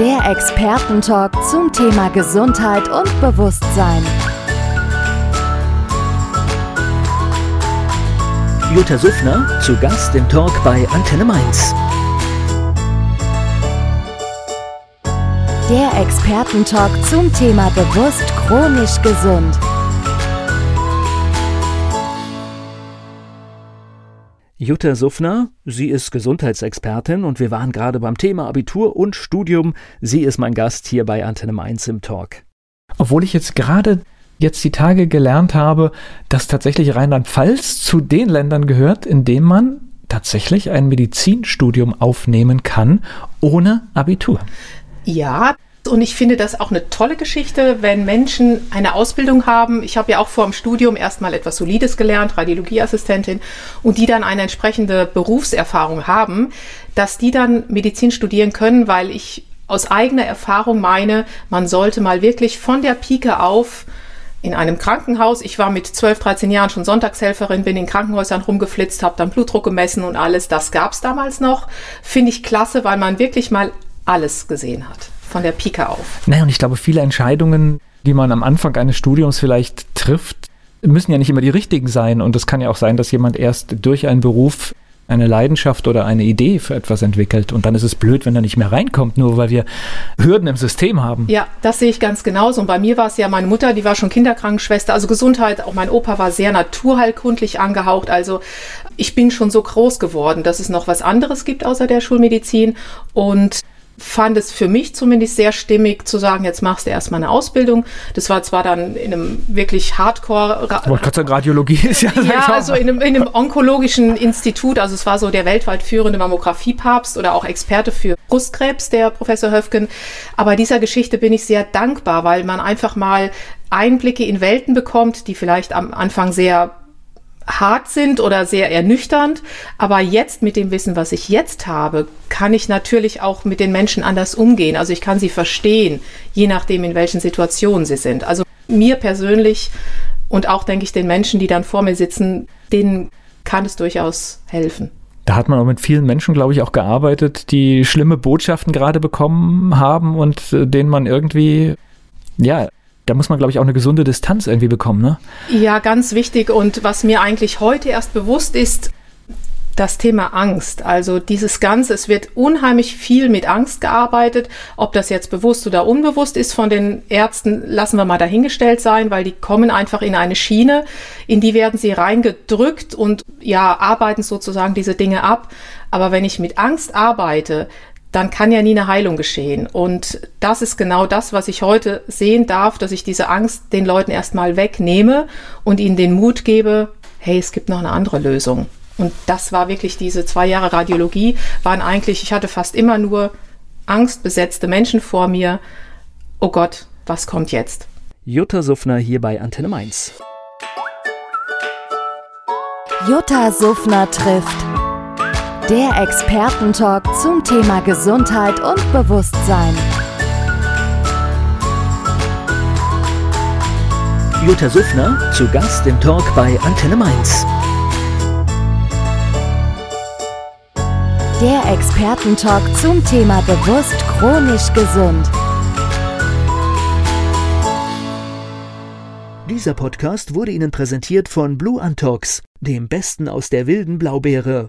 Der Expertentalk zum Thema Gesundheit und Bewusstsein. Jutta Suffner zu Gast im Talk bei Antenne Mainz. Der Expertentalk zum Thema bewusst chronisch gesund. Jutta Suffner, sie ist Gesundheitsexpertin und wir waren gerade beim Thema Abitur und Studium. Sie ist mein Gast hier bei Antenne Mainz im Talk. Obwohl ich jetzt gerade jetzt die Tage gelernt habe, dass tatsächlich Rheinland-Pfalz zu den Ländern gehört, in denen man tatsächlich ein Medizinstudium aufnehmen kann ohne Abitur. Ja, und ich finde das auch eine tolle Geschichte, wenn Menschen eine Ausbildung haben. Ich habe ja auch vor dem Studium erstmal etwas Solides gelernt, Radiologieassistentin, und die dann eine entsprechende Berufserfahrung haben, dass die dann Medizin studieren können, weil ich aus eigener Erfahrung meine, man sollte mal wirklich von der Pike auf in einem Krankenhaus. Ich war mit 12, 13 Jahren schon Sonntagshelferin, bin in Krankenhäusern rumgeflitzt, habe dann Blutdruck gemessen und alles. Das gab es damals noch. Finde ich klasse, weil man wirklich mal alles gesehen hat von der Pike auf. Naja, und ich glaube, viele Entscheidungen, die man am Anfang eines Studiums vielleicht trifft, müssen ja nicht immer die richtigen sein. Und es kann ja auch sein, dass jemand erst durch einen Beruf eine Leidenschaft oder eine Idee für etwas entwickelt. Und dann ist es blöd, wenn er nicht mehr reinkommt, nur weil wir Hürden im System haben. Ja, das sehe ich ganz genauso. Und bei mir war es ja meine Mutter, die war schon Kinderkrankenschwester. Also Gesundheit, auch mein Opa war sehr naturheilkundlich angehaucht. Also ich bin schon so groß geworden, dass es noch was anderes gibt außer der Schulmedizin. Und fand es für mich zumindest sehr stimmig zu sagen, jetzt machst du erstmal eine Ausbildung. Das war zwar dann in einem wirklich Hardcore. Wollte Radiologie ist ja. Ja, also in einem, in einem onkologischen Institut. Also es war so der weltweit führende Mammographie-Papst oder auch Experte für Brustkrebs, der Professor Höfgen. Aber dieser Geschichte bin ich sehr dankbar, weil man einfach mal Einblicke in Welten bekommt, die vielleicht am Anfang sehr hart sind oder sehr ernüchternd. Aber jetzt mit dem Wissen, was ich jetzt habe, kann ich natürlich auch mit den Menschen anders umgehen. Also ich kann sie verstehen, je nachdem, in welchen Situationen sie sind. Also mir persönlich und auch, denke ich, den Menschen, die dann vor mir sitzen, denen kann es durchaus helfen. Da hat man auch mit vielen Menschen, glaube ich, auch gearbeitet, die schlimme Botschaften gerade bekommen haben und äh, denen man irgendwie, ja, da muss man, glaube ich, auch eine gesunde Distanz irgendwie bekommen, ne? Ja, ganz wichtig. Und was mir eigentlich heute erst bewusst ist, das Thema Angst. Also dieses Ganze, es wird unheimlich viel mit Angst gearbeitet. Ob das jetzt bewusst oder unbewusst ist von den Ärzten, lassen wir mal dahingestellt sein, weil die kommen einfach in eine Schiene, in die werden sie reingedrückt und ja, arbeiten sozusagen diese Dinge ab. Aber wenn ich mit Angst arbeite, dann kann ja nie eine Heilung geschehen. Und das ist genau das, was ich heute sehen darf, dass ich diese Angst den Leuten erstmal wegnehme und ihnen den Mut gebe, hey, es gibt noch eine andere Lösung. Und das war wirklich diese zwei Jahre Radiologie, waren eigentlich, ich hatte fast immer nur angstbesetzte Menschen vor mir. Oh Gott, was kommt jetzt? Jutta Suffner hier bei Antenne Mainz. Jutta Suffner trifft. Der Expertentalk zum Thema Gesundheit und Bewusstsein. Jutta Suffner zu Gast im Talk bei Antenne Mainz. Der Expertentalk zum Thema bewusst chronisch gesund. Dieser Podcast wurde Ihnen präsentiert von Blue Antox, dem Besten aus der wilden Blaubeere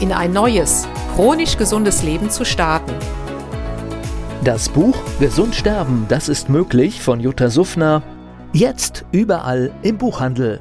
in ein neues, chronisch gesundes Leben zu starten. Das Buch Gesund sterben, das ist möglich von Jutta Suffner. Jetzt überall im Buchhandel.